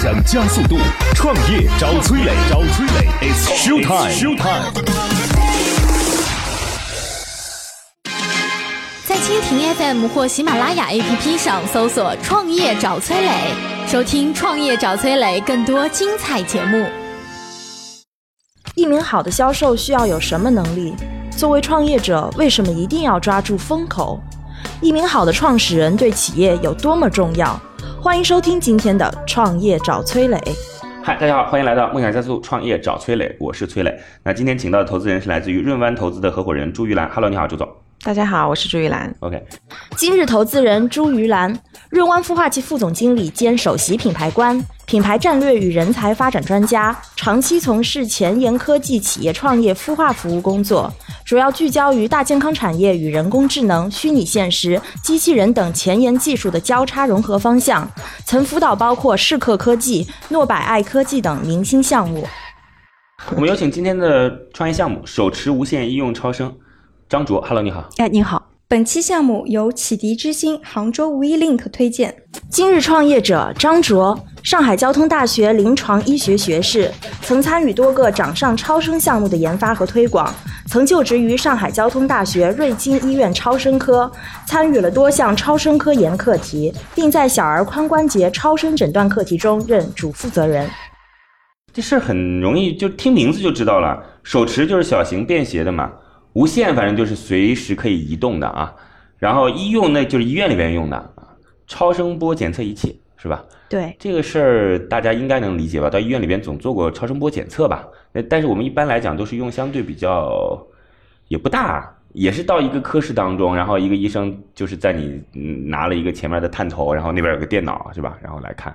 想加速度，创业找崔磊，找崔磊，It's show time，show time。在蜻蜓 FM 或喜马拉雅 APP 上搜索“创业找崔磊”，收听“创业找崔磊”更多精彩节目。一名好的销售需要有什么能力？作为创业者，为什么一定要抓住风口？一名好的创始人对企业有多么重要？欢迎收听今天的《创业找崔磊》。嗨，大家好，欢迎来到梦想加速创业找崔磊，我是崔磊。那今天请到的投资人是来自于润湾投资的合伙人朱玉兰。Hello，你好，朱总。大家好，我是朱玉兰。OK，今日投资人朱玉兰，润湾孵化器副总经理兼首席品牌官，品牌战略与人才发展专家，长期从事前沿科技企业创业孵化服务工作，主要聚焦于大健康产业与人工智能、虚拟现实、机器人等前沿技术的交叉融合方向，曾辅导包括世客科技、诺百爱科技等明星项目。我们有请今天的创业项目手持无线医用超声。张卓，Hello，你好。哎，你好。本期项目由启迪之星杭州 WeLink 推荐。今日创业者张卓，上海交通大学临床医学学士，曾参与多个掌上超声项目的研发和推广，曾就职于上海交通大学瑞金医院超声科，参与了多项超声科研课题，并在小儿髋关节超声诊断课题中任主负责人。这事儿很容易，就听名字就知道了，手持就是小型便携的嘛。无线反正就是随时可以移动的啊，然后医用那就是医院里边用的，超声波检测仪器是吧？对，这个事儿大家应该能理解吧？到医院里边总做过超声波检测吧？但是我们一般来讲都是用相对比较也不大，也是到一个科室当中，然后一个医生就是在你拿了一个前面的探头，然后那边有个电脑是吧？然后来看。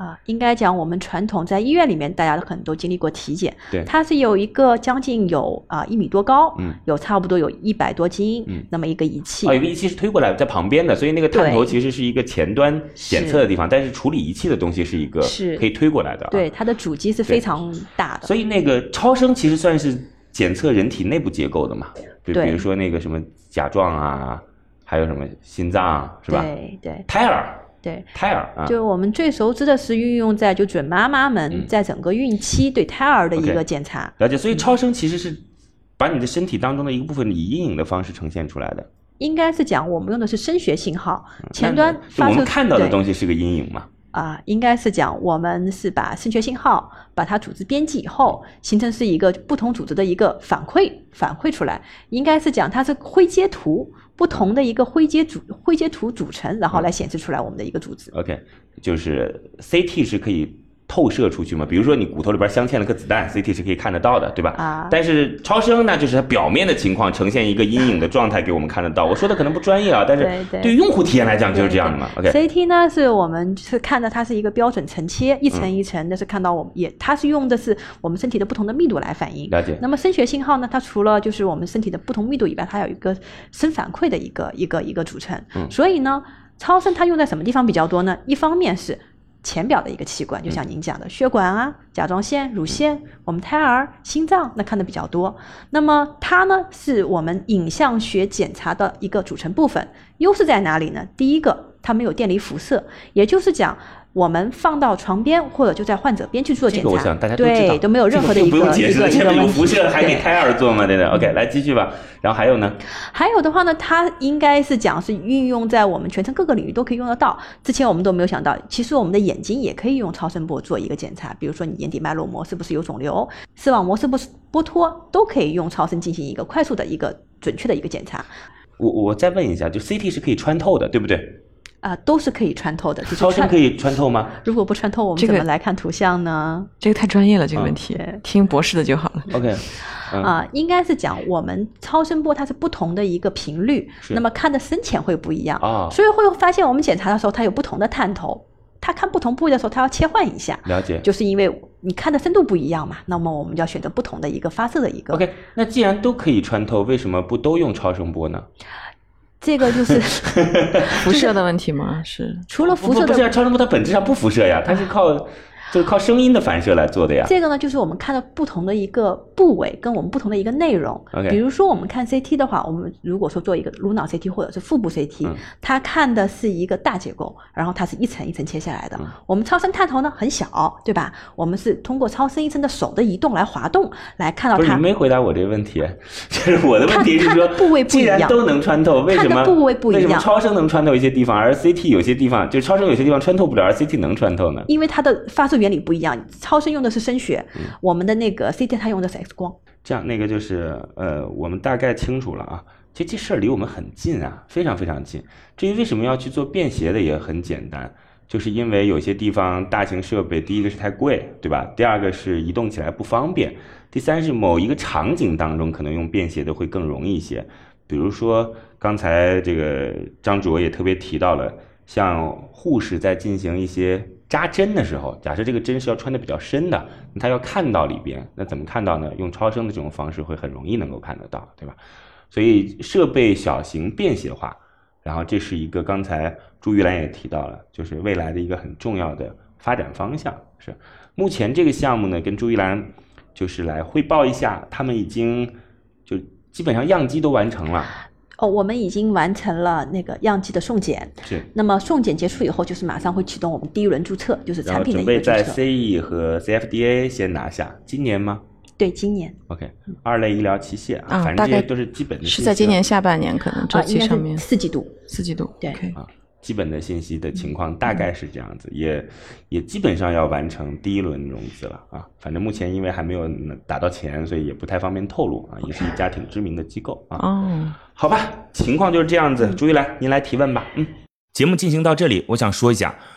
啊，应该讲我们传统在医院里面，大家都可能都经历过体检。对，它是有一个将近有啊一米多高，嗯，有差不多有一百多斤，嗯，那么一个仪器。哦，有个仪器是推过来在旁边的，所以那个探头其实是一个前端检测的地方，但是处理仪器的东西是一个是可以推过来的。对，它的主机是非常大的。所以那个超声其实算是检测人体内部结构的嘛，就比如说那个什么甲状啊，还有什么心脏是吧？对对。胎儿。对胎儿啊，就我们最熟知的是运用在就准妈妈们在整个孕期对胎儿的一个检查。了解，所以超声其实是把你的身体当中的一个部分以阴影的方式呈现出来的。应该是讲我们用的是声学信号，前端我们看到的东西是个阴影嘛？啊，应该是讲我们是把声学信号把它组织编辑以后，形成是一个不同组织的一个反馈反馈出来。应该是讲它是灰阶图。不同的一个灰阶组灰阶图组成，然后来显示出来我们的一个组织。OK，就是 CT 是可以。透射出去嘛？比如说你骨头里边镶嵌了个子弹，CT 是可以看得到的，对吧？啊。但是超声呢就是它表面的情况呈现一个阴影的状态给我们看得到。我说的可能不专业啊，但是对于用户体验来讲就是这样的嘛。OK。CT 呢是我们是看到它是一个标准层切，一层一层的是看到我们也它是用的是我们身体的不同的密度来反映。了解。那么声学信号呢？它除了就是我们身体的不同密度以外，它有一个声反馈的一个一个一个组成。嗯。所以呢，超声它用在什么地方比较多呢？一方面是。浅表的一个器官，就像您讲的血管啊、甲状腺、乳腺，我们胎儿、心脏，那看的比较多。那么它呢，是我们影像学检查的一个组成部分。优势在哪里呢？第一个，它没有电离辐射，也就是讲。我们放到床边，或者就在患者边去做检查，对，都没有任何的一个一个一个一个有辐射还给胎儿做吗？对的，OK，来继续吧。然后还有呢？还有的话呢，它应该是讲是运用在我们全程各个领域都可以用得到。之前我们都没有想到，其实我们的眼睛也可以用超声波做一个检查，比如说你眼底脉络膜是不是有肿瘤，视网膜是不是剥脱，都可以用超声进行一个快速的一个准确的一个检查。我我再问一下，就 CT 是可以穿透的，对不对？啊，都是可以穿透的。超声可以穿透吗？如果不穿透，我们怎么来看图像呢？这个太专业了，这个问题听博士的就好了。OK，啊，应该是讲我们超声波它是不同的一个频率，那么看的深浅会不一样啊，所以会发现我们检查的时候它有不同的探头，它看不同部位的时候它要切换一下。了解，就是因为你看的深度不一样嘛，那么我们就要选择不同的一个发射的一个。OK，那既然都可以穿透，为什么不都用超声波呢？这个 就是辐射的问题吗？是除了辐射，不是啊超声波，它本质上不辐射呀，它是靠这个靠声音的反射来做的呀。这个呢，就是我们看到不同的一个部位，跟我们不同的一个内容。OK 比如说我们看 CT 的话，我们如果说做一个颅脑 CT 或者是腹部 CT，、嗯它看的是一个大结构，然后它是一层一层切下来的。嗯我们超声探头呢很小，对吧？我们是通过超声医生的手的移动来滑动来看到不是它你没回答我这个问题，就是我的问题是说，部位不一样既然都能穿透，为什么看的部位不一样为什么超声能穿透一些地方，而 CT 有些地方就超声有些地方穿透不了，而 CT 能穿透呢？因为它的发射原理不一样，超声用的是声学，嗯我们的那个 CT 它用的是 X 光。这样，那个就是呃，我们大概清楚了啊。其实这事儿离我们很近啊，非常非常近。至于为什么要去做便携的，也很简单，就是因为有些地方大型设备，第一个是太贵，对吧？第二个是移动起来不方便，第三是某一个场景当中可能用便携的会更容易一些。比如说刚才这个张卓也特别提到了，像护士在进行一些扎针的时候，假设这个针是要穿的比较深的，那他要看到里边，那怎么看到呢？用超声的这种方式会很容易能够看得到，对吧？所以设备小型便携化，然后这是一个刚才朱玉兰也提到了，就是未来的一个很重要的发展方向。是目前这个项目呢，跟朱玉兰就是来汇报一下，他们已经就基本上样机都完成了，哦，我们已经完成了那个样机的送检，是，那么送检结束以后，就是马上会启动我们第一轮注册，就是产品的准备在一个注册。CE 和 CFDA 先拿下，今年吗对，今年？OK，二类医疗器械啊，啊反正大概这些都是基本的是在今年下半年可能周啊，应该期上面是四季度。四季度。对基本的信息的情况大概是这样子，也也基本上要完成第一轮融资了啊。反正目前因为还没有打到钱，所以也不太方便透露啊。也是一家挺知名的机构啊。哦，好吧，情况就是这样子。朱一来，您来提问吧。嗯。节目进行到这里，我想说一下，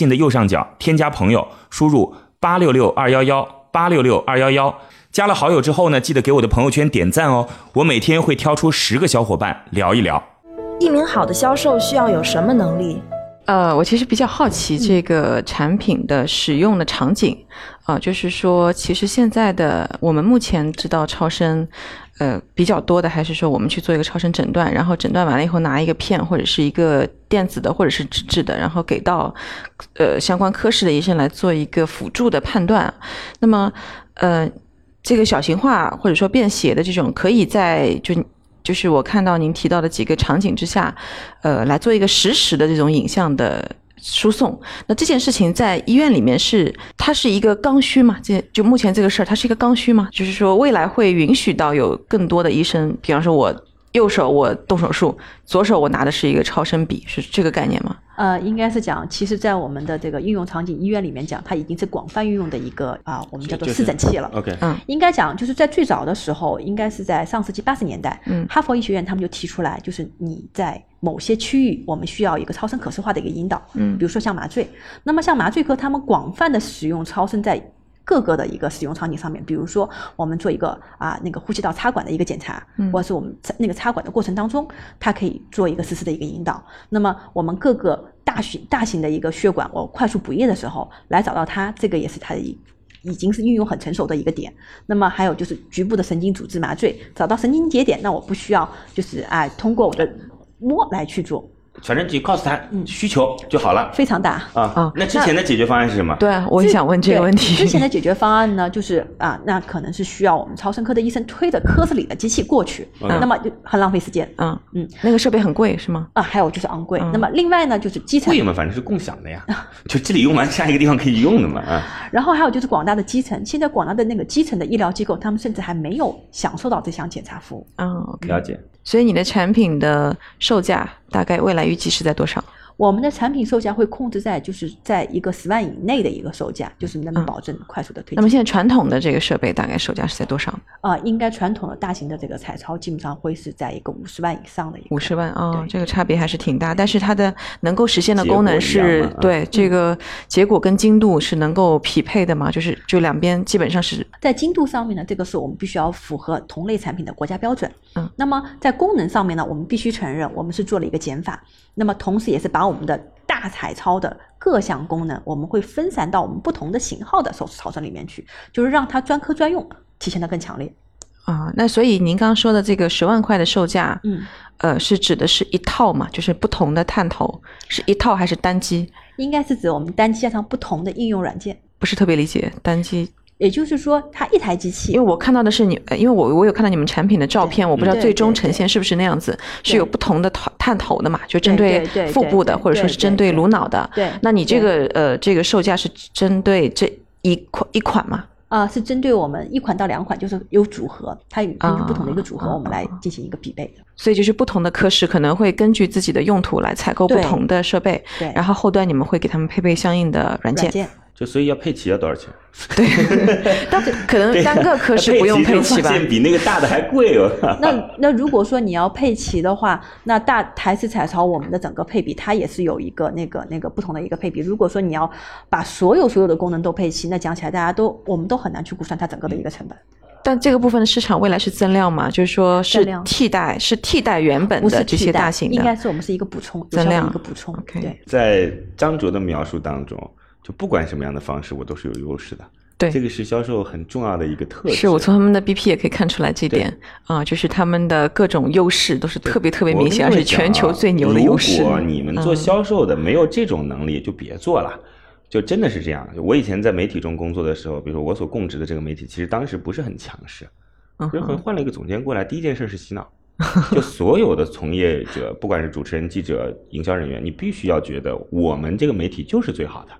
信的右上角添加朋友，输入八六六二幺幺八六六二幺幺。加了好友之后呢，记得给我的朋友圈点赞哦。我每天会挑出十个小伙伴聊一聊。一名好的销售需要有什么能力？呃，我其实比较好奇这个产品的使用的场景，啊、就是说，其实现在的我们目前知道超声，呃，比较多的还是说我们去做一个超声诊断，然后诊断完了以后拿一个片或者是一个电子的或者是纸质的，然后给到呃相关科室的医生来做一个辅助的判断。那么，呃，这个小型化或者说便携的这种，可以在就就是我看到您提到的几个场景之下，呃，来做一个实时的这种影像的输送。那这件事情在医院里面是它是一个刚需嘛？这就目前这个事儿，它是一个刚需嘛？就是说未来会允许到有更多的医生，比方说我右手我动手术，左手我拿的是一个超声笔，是这个概念吗？呃，应该是讲，其实，在我们的这个应用场景医院里面讲，它已经是广泛运用的一个啊，我们叫做就是视诊器了。OK，嗯。应该讲，就是在最早的时候，应该是在上世纪八十年代，嗯。哈佛医学院他们就提出来，就是你在某些区域，我们需要一个超声可视化的一个引导，嗯。比如说像麻醉，那么像麻醉科，他们广泛的使用超声在各个的一个使用场景上面，比如说我们做一个啊那个呼吸道插管的一个检查，嗯或者是我们插那个插管的过程当中，它可以做一个实时的一个引导。那么我们各个大型大型的一个血管，我快速补液的时候，来找到它，这个也是它的一。已经是运用很成熟的一个点。那么还有就是局部的神经组织麻醉，找到神经节点，那我不需要就是哎通过我的摸来去做，反正就告诉他需求就好了非常大。啊啊。那之前的解决方案是什么？对啊，我也想问这个问题。之前的解决方案呢，就是啊，那可能是需要我们超声科的医生推着科室里的机器过去，嗯那么就很浪费时间。嗯嗯，那个设备很贵是吗？啊，还有就是昂贵。嗯那么另外呢，就是基层贵，嘛，反正是共享的呀，就这里用完下一个地方可以用的嘛啊。然后还有就是广大的基层。现在广大的那个基层的医疗机构，他们甚至还没有享受到这项检查服务。嗯，OK。了解。所以你的产品的售价大概未来预计是在多少？我们的产品售价会控制在就是在一个十万以内的一个售价，就是能嗯保证快速的推那么。现在传统的这个设备大概售价是在多少？啊、应该传统的大型的这个彩超基本上会是在一个五十万以上的一个五十万哦，这个差别还是挺大，但是它的能够实现的功能是对这个结果跟精度是能够匹配的嘛？就是就两边基本上是在精度上面呢，这个是我们必须要符合同类产品的国家标准。嗯，那么在功能上面呢，我们必须承认我们是做了一个减法，那么同时也是把我们的大彩超的各项功能，我们会分散到我们不同的型号的手持超声里面去，就是让它专科专用体现的更强烈。啊，那所以您刚刚说的这个十万块的售价，嗯，呃，是指的是一套嘛？就是不同的探头是一套还是单机？应该是指我们单机加上不同的应用软件，不是特别理解单机，也就是说它一台机器因为我看到的是你，呃因为我我有看到你们产品的照片，我不知道最终呈现是不是那样子，是有不同的探探头的嘛？就针对对腹部的，或者说是针对对颅脑的。对那你这个呃这个售价是针对这一款一款吗？啊、是针对我们一款到两款，就是有组合，它有根据不同的一个组合，啊我们来进行一个匹配的。所以就是不同的科室可能会根据自己的用途来采购不同的设备，对然后后端你们会给他们配备相应的软件软。件就所以要配齐要多少钱？对 但可能单个科室不用配齐吧比那个大的还贵哦。那那如果说你要配齐的话，那大台式彩超我们的整个配比它也是有一个那个那个不同的一个配比。如果说你要把所有所有的功能都配齐，那讲起来大家都我们都很难去估算它整个的一个成本。但这个部分的市场未来是增量嘛？就是说是替代，是替代原本不是的这些大型的，应该是我们是一个补充，增量一个补充。对，在张卓的描述当中，就不管什么样的方式，我都是有优势的。对这个是销售很重要的一个特质。是我从他们的 BP 也可以看出来这点啊、就是他们的各种优势都是特别特别明显，而且全球啊最牛的优势。如果你们做嗯销售的没有这种能力，就别做了。就真的是这样。我以前在媒体中工作的时候，比如说我所供职的这个媒体，其实当时不是很强势，嗯就是哼换了一个总监过来，第一件事是洗脑。就所有的从业者，不管是主持人、记者、营销人员，你必须要觉得我们这个媒体就是最好的。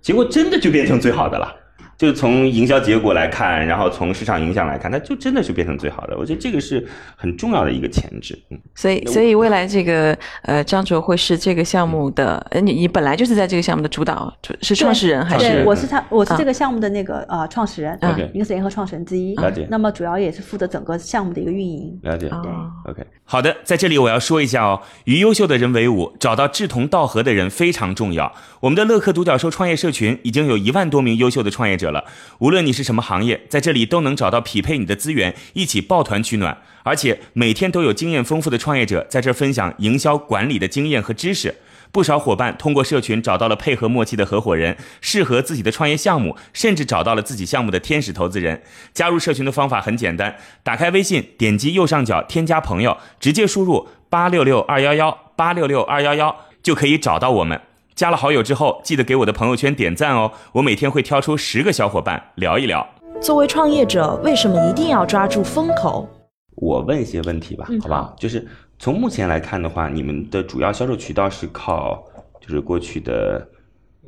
结果真的就变成最好的了。就是从营销结果来看，然后从市场影响来看，它就真的是变成最好的。我觉得这个是很重要的一个前置。嗯，所以所以未来这个呃张卓会是这个项目的，呃你你本来就是在这个项目的主导，是创始人还是？对，我是他，我是啊这个项目的那个呃创始人，嗯 OK 应该是联合创始人之一。了解那么主要也是负责整个项目的一个运营。了解。对 OK，好的，在这里我要说一下哦，与优秀的人为伍，找到志同道合的人非常重要。我们的乐客独角兽创业社群已经有一万多名优秀的创业者了，无论你是什么行业，在这里都能找到匹配你的资源，一起抱团取暖。而且每天都有经验丰富的创业者在这分享营销管理的经验和知识。不少伙伴通过社群找到了配合默契的合伙人，适合自己的创业项目，甚至找到了自己项目的天使投资人。加入社群的方法很简单，打开微信，点击右上角添加朋友，直接输入八六六二幺幺八六六二幺幺就可以找到我们。加了好友之后，记得给我的朋友圈点赞哦，我每天会挑出十个小伙伴聊一聊。作为创业者，为什么一定要抓住风口？我问一些问题吧，嗯好不好？就是从目前来看的话，你们的主要销售渠道是靠就是过去的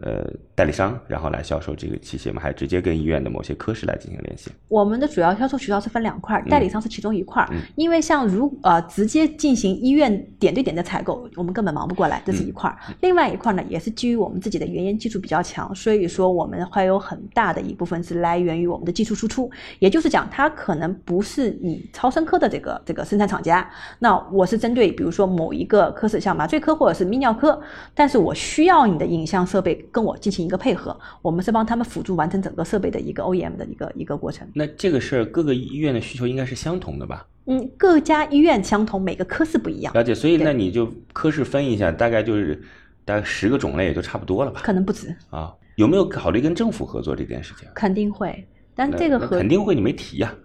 呃代理商，然后来销售这个器械吗？还是直接跟医院的某些科室来进行联系？我们的主要销售渠道是分两块儿，嗯代理商是其中一块儿。嗯因为像如呃直接进行医院点对点的采购，我们根本忙不过来，这是一块儿。嗯另外一块儿呢，也是基于我们自己的原研技术比较强，所以说我们还有很大的一部分是来源于我们的技术输出。也就是讲，它可能不是你超声科的这个这个生产厂家，那我是针对比如说某一个科室，像麻醉科或者是泌尿科，但是我需要你的影像设备跟我进行一个配合，我们是帮他们辅助完成整个设备的一个 OEM 的一个一个过程。那这个事儿各个医院的需求应该是相同的吧？嗯，各家医院相同，每个科室不一样，了解，所以那你就科室分一下，大概就是大概十个种类也就差不多了吧？可能不止，啊，有没有考虑跟政府合作这件事情？肯定会。但这个合肯定会，你没提呀、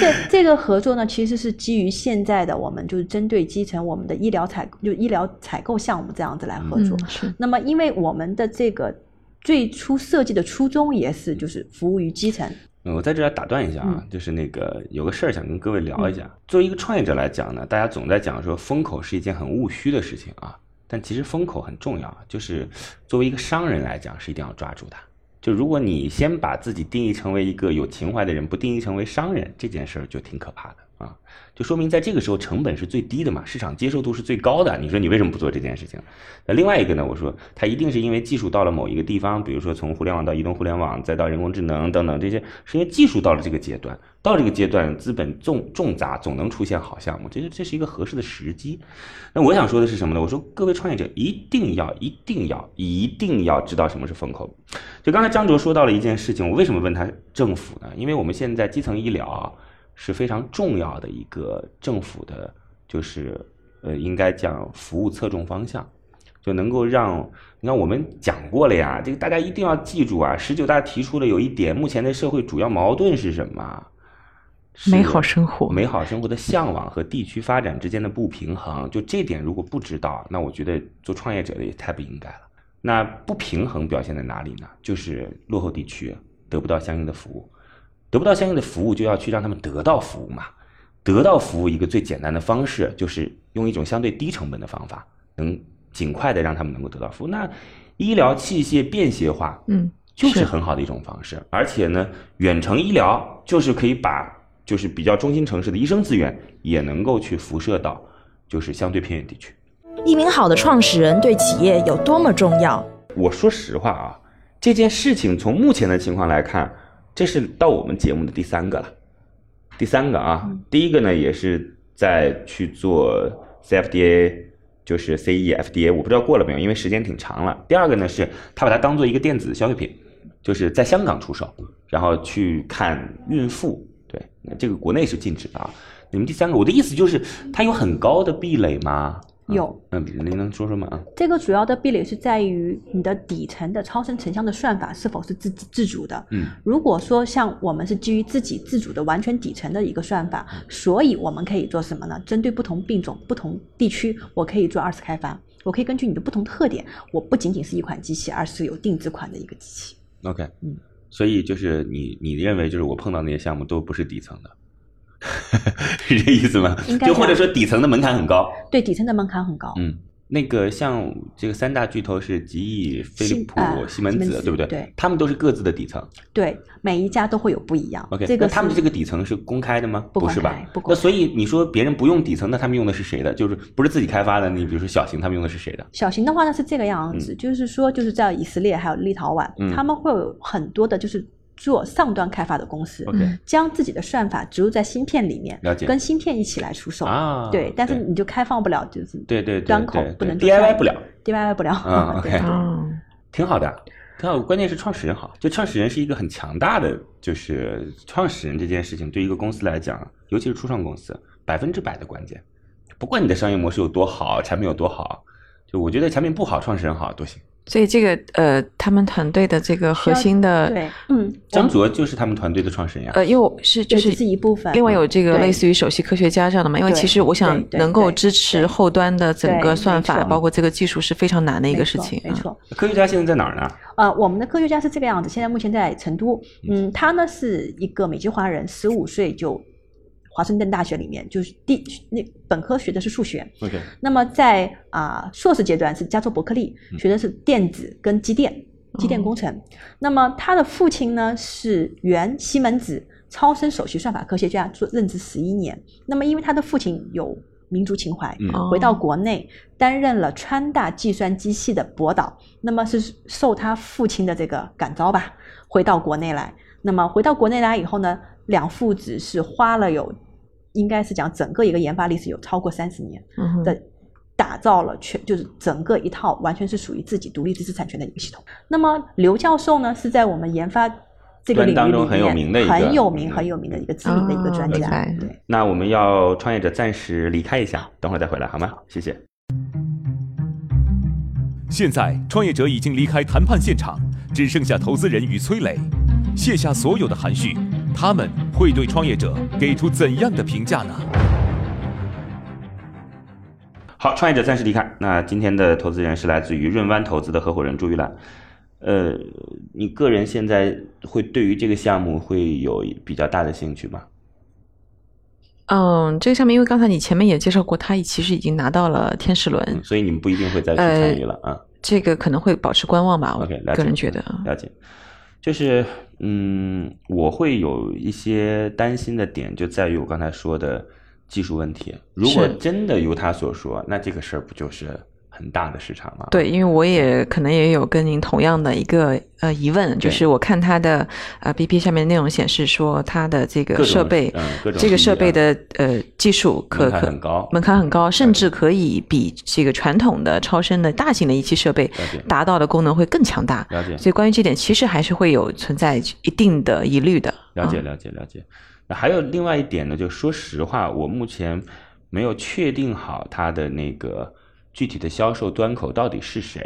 这这个合作呢，其实是基于现在的我们就是针对基层我们的医疗采就医疗采购项目这样子来合作。嗯是那么，因为我们的这个最初设计的初衷也是就是服务于基层，嗯，我在这儿打断一下啊，就是那个有个事儿想跟各位聊一下。作为一个创业者来讲呢，大家总在讲说风口是一件很务虚的事情啊，但其实风口很重要，就是作为一个商人来讲是一定要抓住的。就如果你先把自己定义成为一个有情怀的人，不定义成为商人，这件事儿就挺可怕的。啊，就说明在这个时候成本是最低的嘛，市场接受度是最高的。你说你为什么不做这件事情？那另外一个呢？我说它一定是因为技术到了某一个地方，比如说从互联网到移动互联网，再到人工智能等等这些，是因为技术到了这个阶段，到这个阶段资本重重杂，总能出现好项目，这是这是一个合适的时机。那我想说的是什么呢？我说各位创业者一定要一定要一定要知道什么是风口。就刚才张卓说到了一件事情，我为什么问他政府呢？因为我们现在基层医疗。是非常重要的一个政府的，就是呃，应该讲服务侧重方向，就能够让你看我们讲过了呀，这个大家一定要记住啊。十九大提出的有一点，目前的社会主要矛盾是什么？美好生活，美好生活的向往和地区发展之间的不平衡。就这点如果不知道，那我觉得做创业者的也太不应该了。那不平衡表现在哪里呢？就是落后地区得不到相应的服务。得不到相应的服务，就要去让他们得到服务嘛。得到服务一个最简单的方式，就是用一种相对低成本的方法，能尽快的让他们能够得到服务。那医疗器械便携化，嗯，就是很好的一种方式。而且呢，远程医疗就是可以把就是比较中心城市的医生资源也能够去辐射到就是相对偏远地区。一名好的创始人对企业有多么重要？我说实话啊，这件事情从目前的情况来看。这是到我们节目的第三个了，第三个啊，第一个呢也是在去做 CFDA，就是 CEFDA，我不知道过了没有，因为时间挺长了。第二个呢是他把它当做一个电子消费品，就是在香港出售，然后去看孕妇，对，那这个国内是禁止的啊。你们第三个，我的意思就是它有很高的壁垒吗？有，嗯，您能说说吗？啊，这个主要的壁垒是在于你的底层的超声成像的算法是否是自自主的。嗯，如果说像我们是基于自己自主的完全底层的一个算法，所以我们可以做什么呢？针对不同病种、不同地区，我可以做二次开发。我可以根据你的不同特点，我不仅仅是一款机器，而是有定制款的一个机器。OK，嗯，所以就是你你认为就是我碰到那些项目都不是底层的。是这意思吗？就或者说底层的门槛很高。对，底层的门槛很高。嗯，那个像这个三大巨头是吉亿、飞利浦、西门子，对不对？对，他们都是各自的底层。对，每一家都会有不一样。OK，这个他们这个底层是公开的吗？不是吧？不那所以你说别人不用底层，那他们用的是谁的？就是不是自己开发的？你比如说小型，他们用的是谁的？小型的话呢是这个样子，就是说就是在以色列还有立陶宛，他们会有很多的就是。做上端开发的公司，将自己的算法植入在芯片里面，跟芯片一起来出售。啊，对，但是你就开放不了，就是对对端口不能 DIY 不了，DIY 不了。嗯，OK，挺好的，挺好。关键是创始人好，就创始人是一个很强大的，就是创始人这件事情对一个公司来讲，尤其是初创公司，百分之百的关键。不管你的商业模式有多好，产品有多好，就我觉得产品不好，创始人好都行。所以这个呃，他们团队的这个核心的对，嗯，张卓就是他们团队的创始人呀。呃，因为我是就是是一部分，另外有这个类似于首席科学家这样的嘛。因为其实我想能够支持后端的整个算法，包括这个技术是非常难的一个事情。没错，科学家现在在哪儿呢？呃，我们的科学家是这个样子，现在目前在成都。嗯，他呢是一个美籍华人，十五岁就。华盛顿大学里面就是第那本科学的是数学，OK。那么在啊硕士阶段是加州伯克利学的是电子跟机电机电工程。那么他的父亲呢是原西门子超声首席算法科学家，做任职十一年。那么因为他的父亲有民族情怀，回到国内担任了川大计算机系的博导。那么是受他父亲的这个感召吧，回到国内来。那么回到国内来以后呢，两父子是花了有。应该是讲整个一个研发历史有超过三十年的，打造了全就是整个一套完全是属于自己独立知识产权的一个系统。那么刘教授呢，是在我们研发这个领域里面很有名的一个很有名很有名的一个知名的一个专家。对，那我们要创业者暂时离开一下，等会儿再回来好吗？谢谢。现在创业者已经离开谈判现场，只剩下投资人与崔磊，卸下所有的含蓄。他们会对创业者给出怎样的评价呢？好，创业者暂时离开。那今天的投资人是来自于润湾投资的合伙人朱玉兰。呃，你个人现在会对于这个项目会有比较大的兴趣吗？嗯，这个项目因为刚才你前面也介绍过，他其实已经拿到了天使轮，所以你们不一定会再去参与了啊。这个可能会保持观望吧。OK，个人觉得了解。就是嗯，我会有一些担心的点，就在于我刚才说的技术问题。如果真的如他所说，那这个事儿不就是很大的市场嘛？对，因为我也可能也有跟您同样的一个呃疑问，就是我看它的呃 BP 下面内容显示说，它的这个设备，嗯这个设备的呃技术可可很高门槛很高，甚至可以比这个传统的超声的大型的仪器设备达到的功能会更强大。了解所以关于这点，其实还是会有存在一定的疑虑的。了解嗯了解了解。那还有另外一点呢，就说实话，我目前没有确定好它的那个具体的销售端口到底是谁。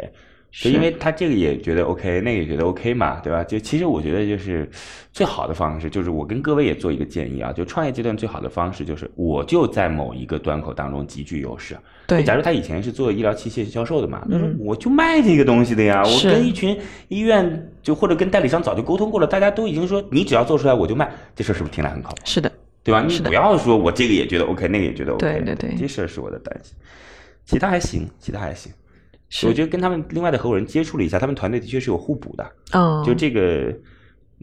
就是因为他这个也觉得 OK，那个也觉得 OK 嘛，对吧？就其实我觉得就是最好的方式，就是我跟各位也做一个建议啊，就创业阶段最好的方式就是我就在某一个端口当中极具优势。对假如他以前是做医疗器械销售的嘛，那说嗯我就卖这个东西的呀，我跟一群医院就或者跟代理商早就沟通过了，大家都已经说你只要做出来我就卖，这事儿是不是听来很靠谱？是的，对吧？你不要说我这个也觉得 OK，那个也觉得 OK，对对对这事儿是我的担心。其他还行，其他还行。是我觉得跟他们另外的合伙人接触了一下，他们团队的确是有互补的。哦，就这个，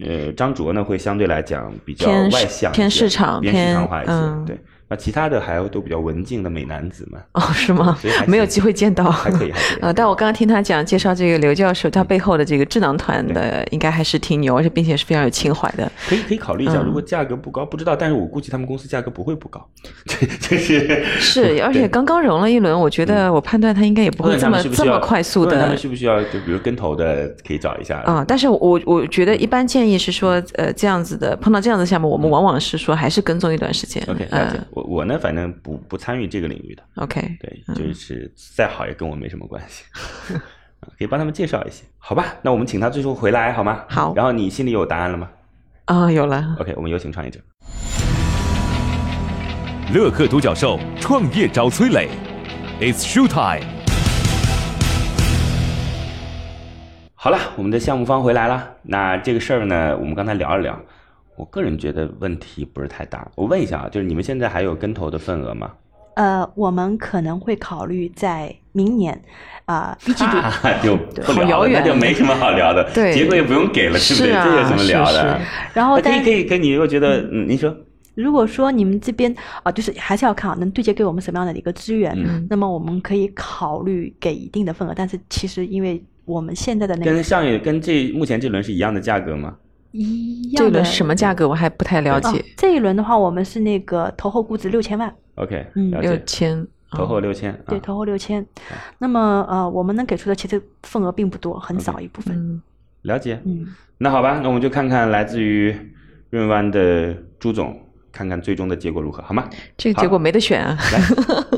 呃，张卓呢会相对来讲比较外向偏市场偏市场化一些。嗯对，那其他的还都比较文静的美男子们，哦，是吗？没有机会见到，还可以还可以呃，但我刚刚听他讲介绍这个刘教授，他背后的这个智囊团的应该还是挺牛，而且并且是非常有情怀的。可以可以考虑一下。嗯如果价格不高，不知道，但是我估计他们公司价格不会不高，对，就是是，而且刚刚融了一轮，我觉得我判断他应该也不会这么这么快速的问他们需不需要，就比如跟投的可以找一下啊、但是我我觉得一般建议是说，呃，这样子的碰到这样子的项目，我们往往是说还是跟踪一段时间。OK，了呃解。我我呢，反正不不参与这个领域的，OK，对，就是再好也跟我没什么关系。啊可以帮他们介绍一些，好吧？那我们请他最终回来好吗？好然后你心里有答案了吗啊、有了。？OK，我们有请创业者。乐客独角兽创业找崔磊，It's show time。好了，我们的项目方回来了。那这个事儿呢，我们刚才聊了聊。我个人觉得问题不是太大。我问一下啊，就是你们现在还有跟投的份额吗？呃，我们可能会考虑在明年啊、一季度。啊就不好聊了，遥远那就没什么好聊的。对结果也不用给了，是不对？是啊这有什么聊的？是是然后可以可以，跟你如果觉得，嗯，您说，如果说你们这边啊、就是还是要看啊，能对接给我们什么样的一个资源，嗯那么我们可以考虑给一定的份额。但是其实因为我们现在的那个跟上一跟这目前这轮是一样的价格吗？这一轮一样的什么价格我还不太了哦解，这一轮的话，我们是那个投后估值六千万，OK，嗯六了解。千。投后六千，对，啊投后六千。那么呃，我们能给出的其实份额并不多，很少一部分。嗯，了解。嗯，那好吧，那我们就看看来自于润湾的朱总，看看最终的结果如何，好吗？这个结果没得选啊。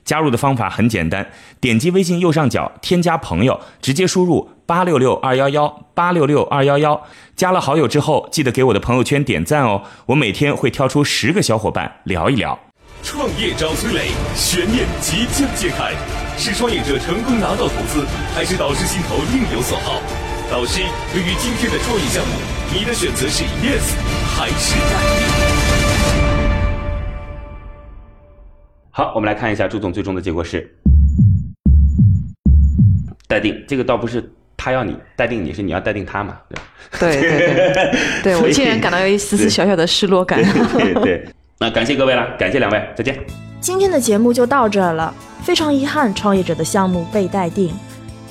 加入的方法很简单，点击微信右上角添加朋友，直接输入八六六二幺幺八六六二幺幺。加了好友之后，记得给我的朋友圈点赞哦。我每天会挑出十个小伙伴聊一聊。创业找崔磊，悬念即将揭开，是创业者成功拿到投资，还是导师心头另有所好？导师，对于今天的创业项目，你的选择是 yes 还是 no？好，我们来看一下朱总最终的结果是待定。这个倒不是他要你待定你，是你要待定他嘛？对吧？对对对，对 我竟然感到有一丝丝小小的失落感。对对对，那感谢各位了，感谢两位，再见。今天的节目就到这儿了，非常遗憾，创业者的项目被待定。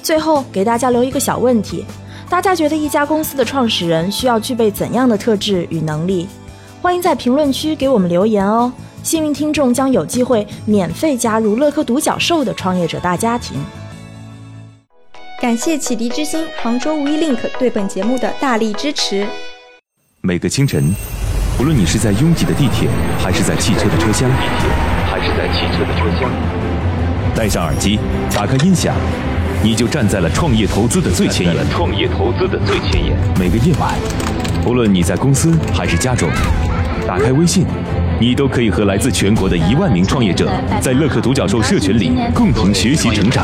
最后给大家留一个小问题：大家觉得一家公司的创始人需要具备怎样的特质与能力？欢迎在评论区给我们留言哦。幸运听众将有机会免费加入乐客独角兽的创业者大家庭。感谢启迪之星、杭州无一 link 对本节目的大力支持。每个清晨，无论你是在拥挤的地铁，还是在汽车的车厢，还是在汽车的车厢。戴上耳机，打开音响，你就站在了创业投资的最前沿。创业投资的最前沿。每个夜晚，无论你在公司还是家中，打开微信，你都可以和来自全国的一万名创业者，在乐客独角兽社群里共同学习成长。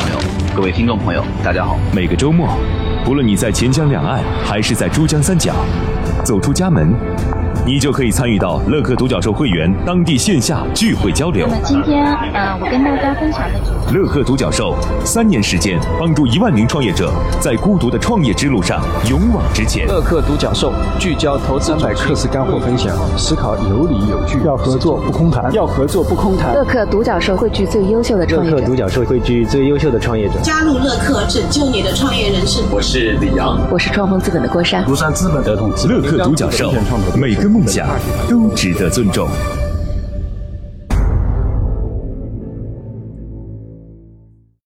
各位听众朋友，大家好。每个周末，不论你在钱江两岸还是在珠江三角，走出家门，你就可以参与到乐客独角兽会员当地线下聚会交流。那么今天，呃，我跟大家分享的主题。乐客独角兽三年时间，帮助一万名创业者在孤独的创业之路上勇往直前。乐客独角兽聚焦投资百课时干货分享，思考有理有据，要合作不空谈，要合作不空谈。乐客独角兽汇聚最优秀的创业者。乐客独角兽汇聚最优秀的创业者。加入乐客，拯救你的创业人生。我是李阳，我是创丰资本的郭山。庐山资本德统。乐客独角兽，每个梦想都值得尊重。